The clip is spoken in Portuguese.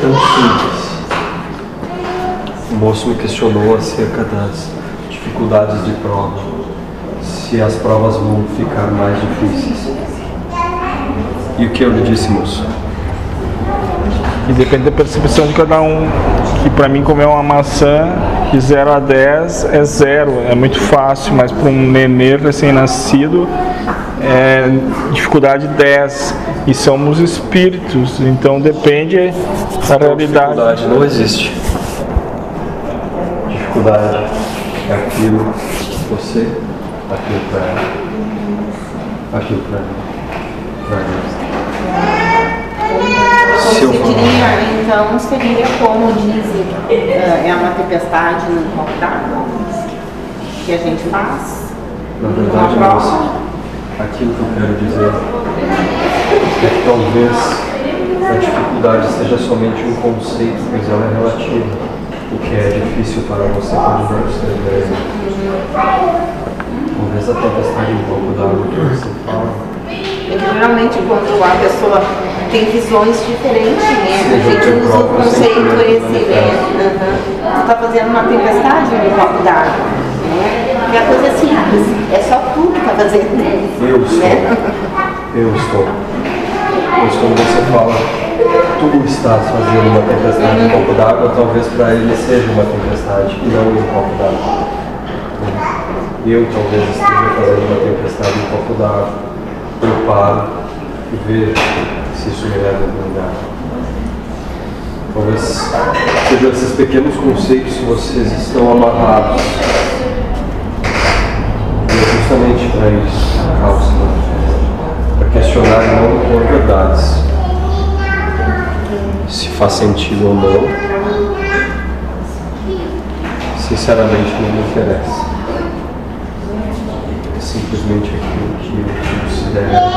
Tão simples. O moço me questionou acerca das dificuldades de prova, se as provas vão ficar mais difíceis. E o que eu lhe disse, moço? E depende da percepção de cada um. Que para mim comer uma maçã de 0 a 10 é zero, é muito fácil, mas para um nenê recém-nascido é dificuldade 10. E somos espíritos, então depende da realidade. Dificuldade não existe. Dificuldade é aquilo que você, aquilo para ela, aquilo para Deus. Se eu Você diria, então, seria como dizem, eh, é uma tempestade no copo d'água que a gente faz? Na verdade, prova? Aquilo que eu quero dizer é que talvez a dificuldade seja somente um conceito, pois ela é relativa. O que é difícil para você pode não ser breve. Talvez a tempestade um pouco d'água que você fala geralmente quando a pessoa tem visões diferentes, né? A gente usa o conceito esse, né? Uhum. Tu tá fazendo uma tempestade no copo d'água. Né? E a coisa é simples, é só tu tá fazendo. Eu estou. Né? Eu estou. Pois quando você fala, tu estás fazendo uma tempestade em um copo d'água, talvez para ele seja uma tempestade e não um copo d'água. Eu talvez esteja fazendo uma tempestade em um copo d'água. Eu paro e vejo se isso me leva a algum lugar. Talvez sejam esses pequenos conceitos que vocês estão amarrados. Justamente para isso cápsula para questionar não por verdades se faz sentido ou não. Sinceramente não me interessa. É simplesmente aquilo que eu considero